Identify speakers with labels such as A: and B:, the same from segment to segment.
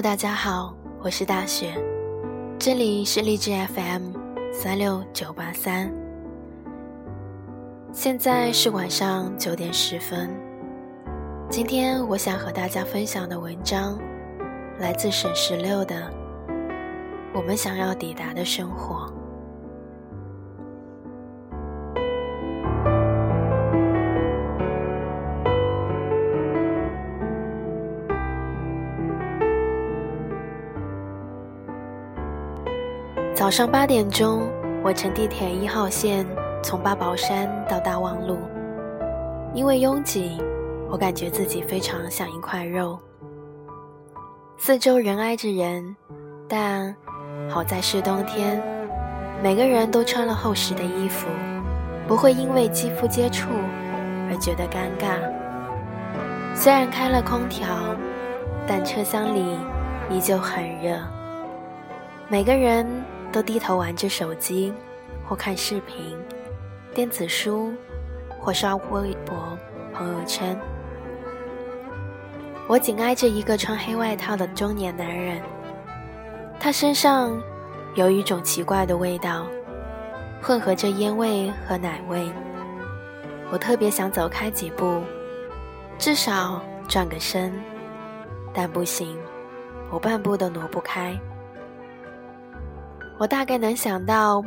A: 大家好，我是大雪，这里是荔枝 FM 三六九八三。现在是晚上九点十分。今天我想和大家分享的文章，来自沈十六的《我们想要抵达的生活》。早上八点钟，我乘地铁一号线从八宝山到大望路。因为拥挤，我感觉自己非常像一块肉。四周人挨着人，但好在是冬天，每个人都穿了厚实的衣服，不会因为肌肤接触而觉得尴尬。虽然开了空调，但车厢里依旧很热。每个人。都低头玩着手机，或看视频、电子书，或刷微博、朋友圈。我紧挨着一个穿黑外套的中年男人，他身上有一种奇怪的味道，混合着烟味和奶味。我特别想走开几步，至少转个身，但不行，我半步都挪不开。我大概能想到，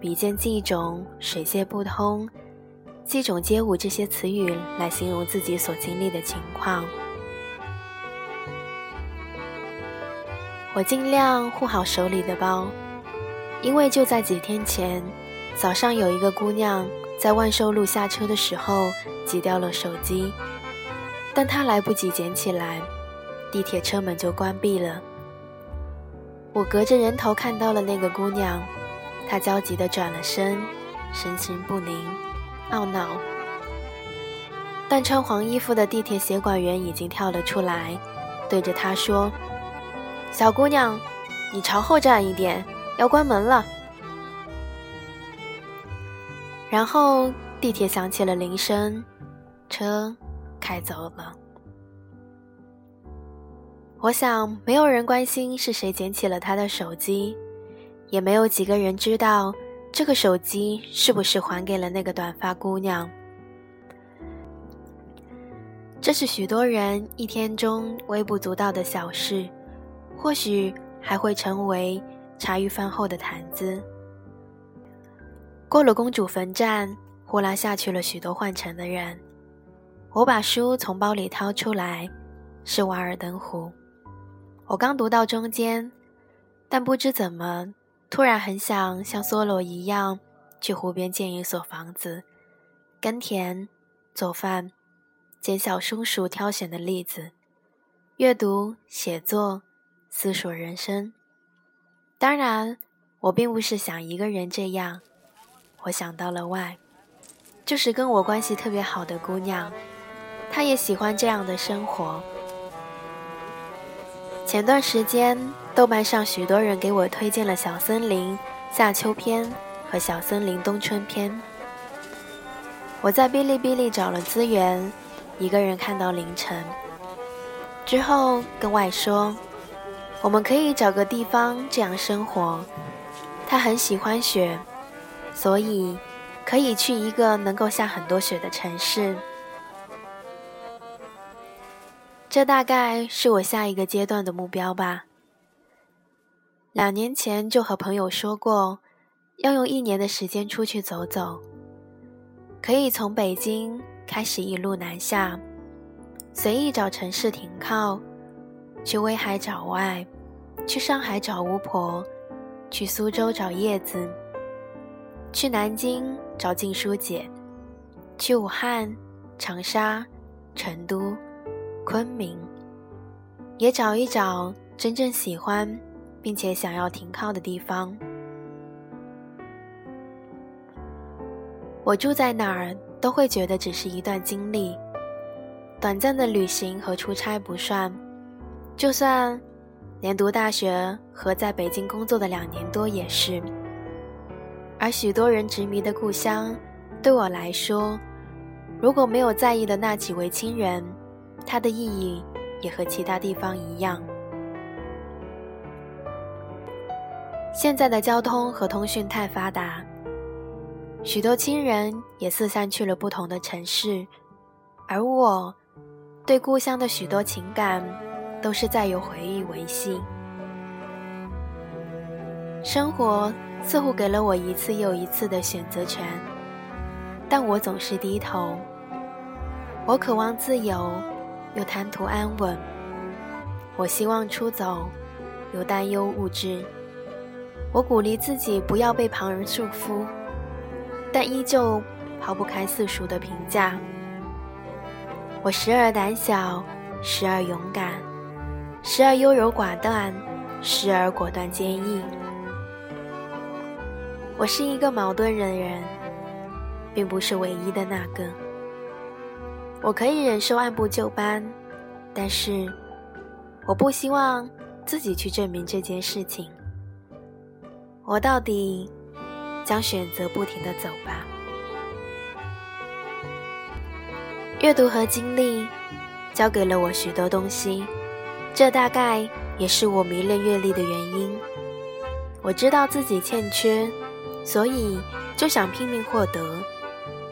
A: 比肩冀踵、水泄不通、冀踵街舞这些词语来形容自己所经历的情况。我尽量护好手里的包，因为就在几天前，早上有一个姑娘在万寿路下车的时候挤掉了手机，但她来不及捡起来，地铁车门就关闭了。我隔着人头看到了那个姑娘，她焦急地转了身，神情不宁，懊恼。但穿黄衣服的地铁协管员已经跳了出来，对着她说：“小姑娘，你朝后站一点，要关门了。”然后地铁响起了铃声，车开走了。我想，没有人关心是谁捡起了他的手机，也没有几个人知道这个手机是不是还给了那个短发姑娘。这是许多人一天中微不足道的小事，或许还会成为茶余饭后的谈资。过了公主坟站，呼啦下去了许多换乘的人。我把书从包里掏出来，是《瓦尔登湖》。我刚读到中间，但不知怎么，突然很想像梭罗一样，去湖边建一所房子，耕田、做饭、捡小松鼠挑选的栗子，阅读、写作、思索人生。当然，我并不是想一个人这样，我想到了外，就是跟我关系特别好的姑娘，她也喜欢这样的生活。前段时间，豆瓣上许多人给我推荐了《小森林》夏秋篇和《小森林冬春篇》。我在哔哩哔哩找了资源，一个人看到凌晨。之后跟外说，我们可以找个地方这样生活。他很喜欢雪，所以可以去一个能够下很多雪的城市。这大概是我下一个阶段的目标吧。两年前就和朋友说过，要用一年的时间出去走走，可以从北京开始一路南下，随意找城市停靠，去威海找外，去上海找巫婆，去苏州找叶子，去南京找静书姐，去武汉、长沙、成都。昆明，也找一找真正喜欢并且想要停靠的地方。我住在哪儿都会觉得只是一段经历，短暂的旅行和出差不算。就算连读大学和在北京工作的两年多也是。而许多人执迷的故乡，对我来说，如果没有在意的那几位亲人。它的意义也和其他地方一样。现在的交通和通讯太发达，许多亲人也四散去了不同的城市，而我对故乡的许多情感都是在由回忆维系。生活似乎给了我一次又一次的选择权，但我总是低头。我渴望自由，又贪图安稳；我希望出走，又担忧物质。我鼓励自己不要被旁人束缚，但依旧抛不开世俗的评价。我时而胆小，时而勇敢，时而优柔寡断，时而果断坚毅。我是一个矛盾的人，并不是唯一的那个。我可以忍受按部就班，但是我不希望自己去证明这件事情。我到底将选择不停的走吧。阅读和经历教给了我许多东西，这大概也是我迷恋阅历的原因。我知道自己欠缺，所以就想拼命获得。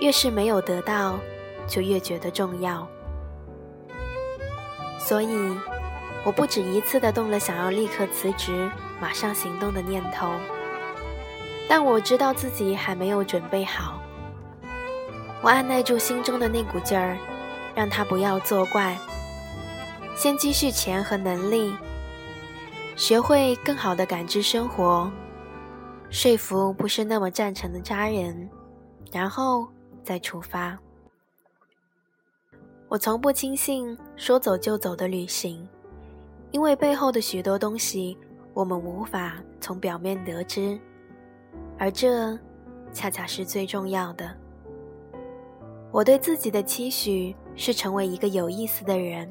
A: 越是没有得到。就越觉得重要，所以我不止一次的动了想要立刻辞职、马上行动的念头。但我知道自己还没有准备好。我按耐住心中的那股劲儿，让他不要作怪，先积蓄钱和能力，学会更好的感知生活，说服不是那么赞成的家人，然后再出发。我从不轻信说走就走的旅行，因为背后的许多东西我们无法从表面得知，而这恰恰是最重要的。我对自己的期许是成为一个有意思的人，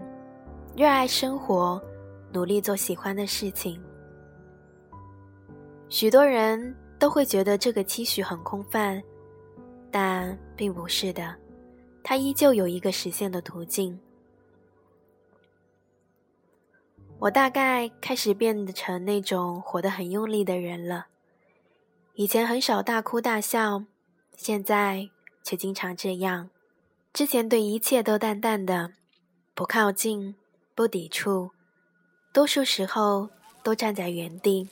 A: 热爱生活，努力做喜欢的事情。许多人都会觉得这个期许很空泛，但并不是的。它依旧有一个实现的途径。我大概开始变得成那种活得很用力的人了。以前很少大哭大笑，现在却经常这样。之前对一切都淡淡的，不靠近，不抵触，多数时候都站在原地。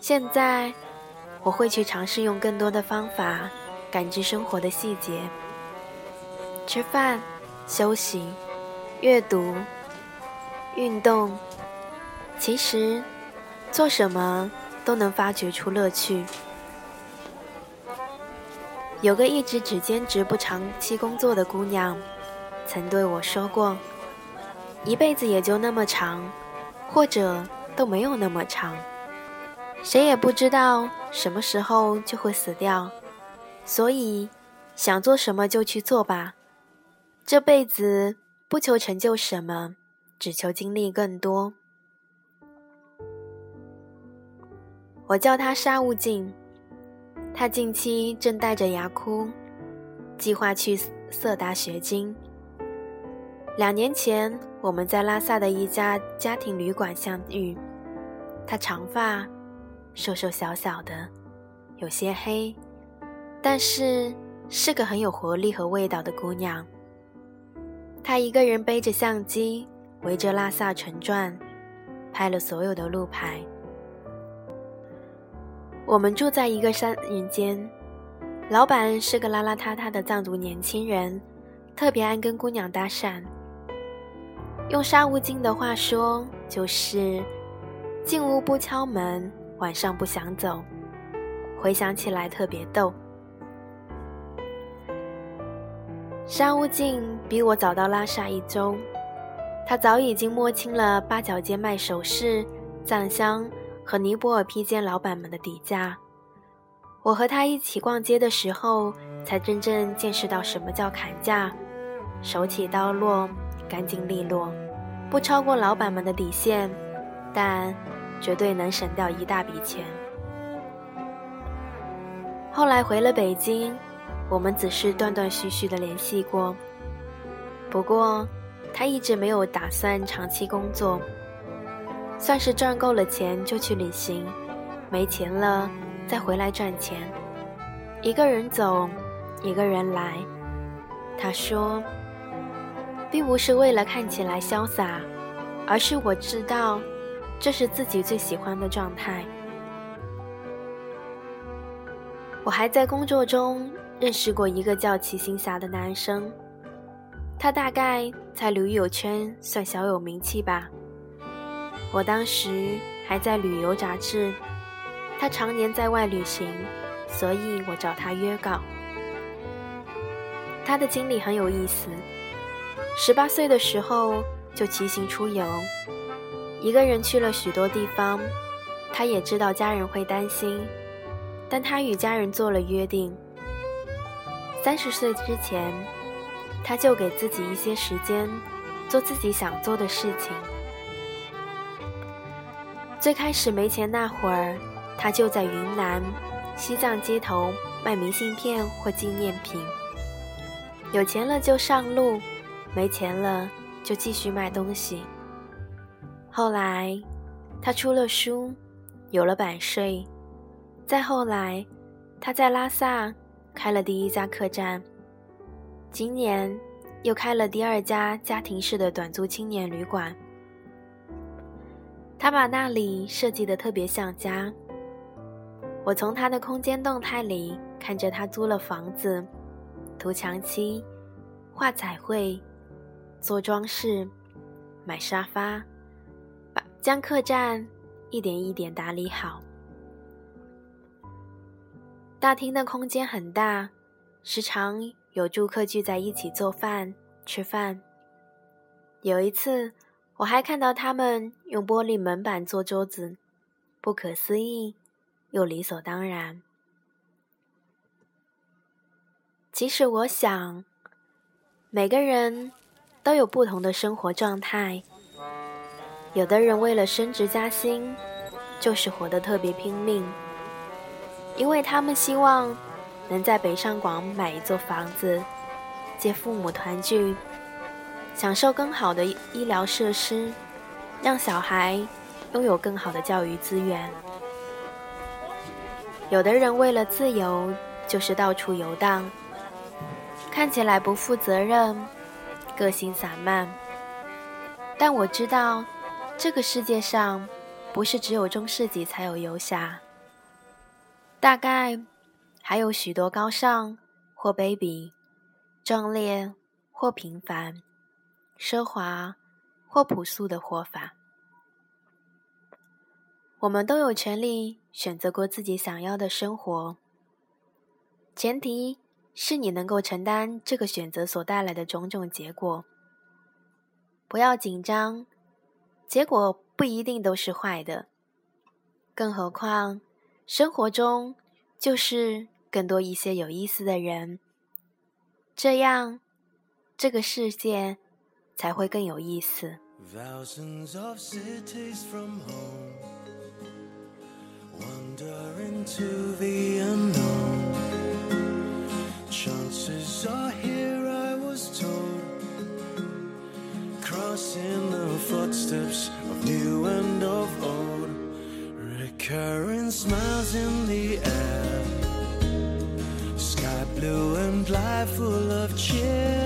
A: 现在我会去尝试用更多的方法感知生活的细节。吃饭、休息、阅读、运动，其实做什么都能发掘出乐趣。有个一直只兼职不长期工作的姑娘，曾对我说过：“一辈子也就那么长，或者都没有那么长，谁也不知道什么时候就会死掉，所以想做什么就去做吧。”这辈子不求成就什么，只求经历更多。我叫他沙悟净，他近期正带着牙箍，计划去色达学经。两年前，我们在拉萨的一家家庭旅馆相遇。他长发，瘦瘦小小的，有些黑，但是是个很有活力和味道的姑娘。他一个人背着相机，围着拉萨城转，拍了所有的路牌。我们住在一个三人间，老板是个邋邋遢遢的藏族年轻人，特别爱跟姑娘搭讪。用沙悟净的话说，就是进屋不敲门，晚上不想走。回想起来特别逗。沙悟净比我早到拉萨一周，他早已经摸清了八角街卖首饰、藏香和尼泊尔披肩老板们的底价。我和他一起逛街的时候，才真正见识到什么叫砍价，手起刀落，干净利落，不超过老板们的底线，但绝对能省掉一大笔钱。后来回了北京。我们只是断断续续的联系过，不过他一直没有打算长期工作，算是赚够了钱就去旅行，没钱了再回来赚钱，一个人走，一个人来。他说，并不是为了看起来潇洒，而是我知道，这是自己最喜欢的状态。我还在工作中认识过一个叫齐星霞的男生，他大概在旅游圈算小有名气吧。我当时还在旅游杂志，他常年在外旅行，所以我找他约稿。他的经历很有意思，十八岁的时候就骑行出游，一个人去了许多地方，他也知道家人会担心。但他与家人做了约定，三十岁之前，他就给自己一些时间，做自己想做的事情。最开始没钱那会儿，他就在云南、西藏街头卖明信片或纪念品。有钱了就上路，没钱了就继续卖东西。后来，他出了书，有了版税。再后来，他在拉萨开了第一家客栈。今年又开了第二家家庭式的短租青年旅馆。他把那里设计的特别像家。我从他的空间动态里看着他租了房子，涂墙漆、画彩绘、做装饰、买沙发，把将客栈一点一点打理好。大厅的空间很大，时常有住客聚在一起做饭、吃饭。有一次，我还看到他们用玻璃门板做桌子，不可思议又理所当然。其实，我想，每个人都有不同的生活状态。有的人为了升职加薪，就是活得特别拼命。因为他们希望能在北上广买一座房子，接父母团聚，享受更好的医疗设施，让小孩拥有更好的教育资源。有的人为了自由，就是到处游荡，看起来不负责任，个性散漫。但我知道，这个世界上不是只有中世纪才有游侠。大概还有许多高尚或卑鄙、壮烈或平凡、奢华或朴素的活法。我们都有权利选择过自己想要的生活，前提是你能够承担这个选择所带来的种种结果。不要紧张，结果不一定都是坏的，更何况。生活中就是更多一些有意思的人，这样这个世界才会更有意思。
B: Current smiles in the air, sky blue and life full of cheer.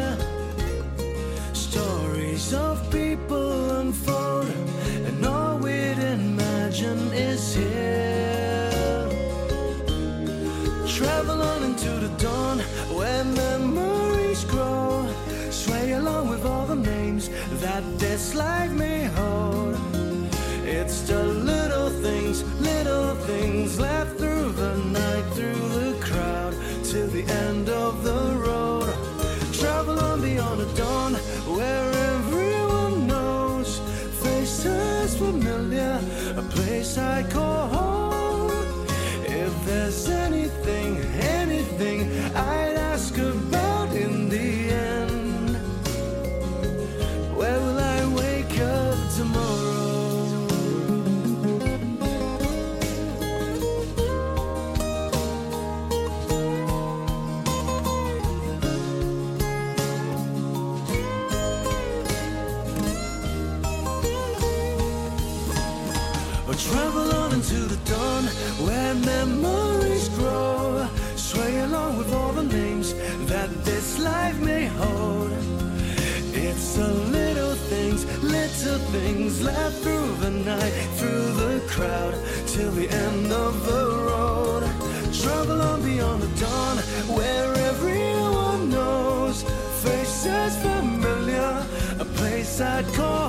B: I call till the end of the road. Travel on beyond the dawn, where everyone knows faces familiar, a place I'd call